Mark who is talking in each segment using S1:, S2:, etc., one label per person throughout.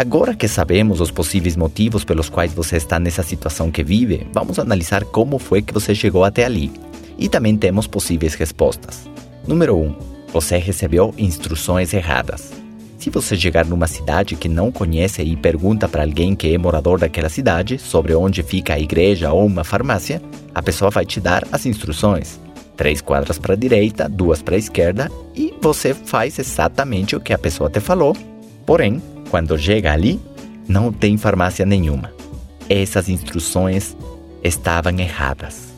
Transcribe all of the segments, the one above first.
S1: Agora que sabemos os possíveis motivos pelos quais você está nessa situação que vive, vamos analisar como foi que você chegou até ali. E também temos possíveis respostas. Número 1. Um, você recebeu instruções erradas. Se você chegar numa cidade que não conhece e pergunta para alguém que é morador daquela cidade sobre onde fica a igreja ou uma farmácia, a pessoa vai te dar as instruções. Três quadras para a direita, duas para a esquerda e você faz exatamente o que a pessoa te falou. Porém, quando chega ali, não tem farmácia nenhuma. Essas instruções estavam erradas.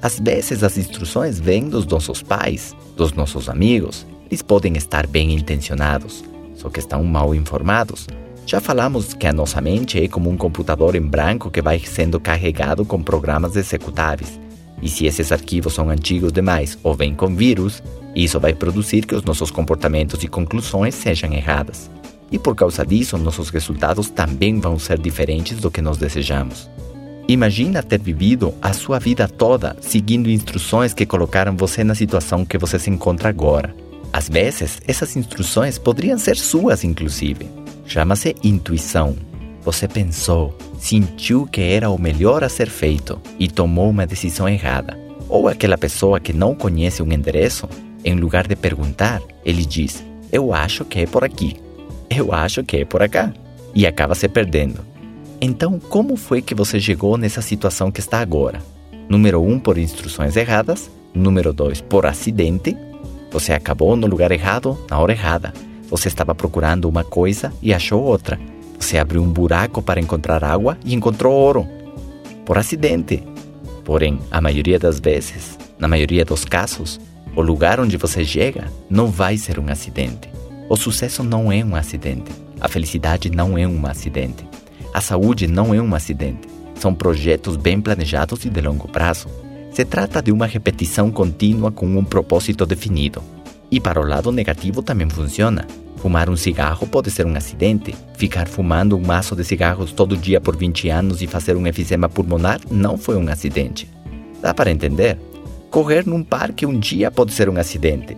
S1: Às vezes as instruções vêm dos nossos pais, dos nossos amigos. Eles podem estar bem intencionados, só que estão mal informados. Já falamos que a nossa mente é como um computador em branco que vai sendo carregado com programas executáveis. E se esses arquivos são antigos demais ou vêm com vírus, isso vai produzir que os nossos comportamentos e conclusões sejam erradas. E por causa disso, nossos resultados também vão ser diferentes do que nós desejamos. Imagina ter vivido a sua vida toda seguindo instruções que colocaram você na situação que você se encontra agora. Às vezes, essas instruções poderiam ser suas, inclusive. Chama-se intuição. Você pensou, sentiu que era o melhor a ser feito e tomou uma decisão errada. Ou aquela pessoa que não conhece um endereço, em lugar de perguntar, ele diz: Eu acho que é por aqui. Eu acho que é por cá. E acaba se perdendo. Então, como foi que você chegou nessa situação que está agora? Número 1, um, por instruções erradas. Número 2, por acidente. Você acabou no lugar errado, na hora errada. Você estava procurando uma coisa e achou outra. Você abriu um buraco para encontrar água e encontrou ouro. Por acidente. Porém, a maioria das vezes, na maioria dos casos, o lugar onde você chega não vai ser um acidente. O sucesso não é um acidente. A felicidade não é um acidente. A saúde não é um acidente. São projetos bem planejados e de longo prazo. Se trata de uma repetição contínua com um propósito definido. E para o lado negativo também funciona. Fumar um cigarro pode ser um acidente. Ficar fumando um maço de cigarros todo dia por 20 anos e fazer um efizema pulmonar não foi um acidente. Dá para entender? Correr num parque um dia pode ser um acidente.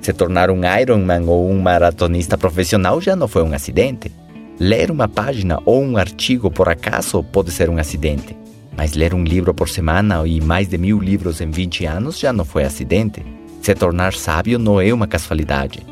S1: Se tornar um Ironman ou um maratonista profissional já não foi um acidente. Ler uma página ou um artigo por acaso pode ser um acidente. Mas ler um livro por semana e mais de mil livros em 20 anos já não foi acidente. Se tornar sábio não é uma casualidade.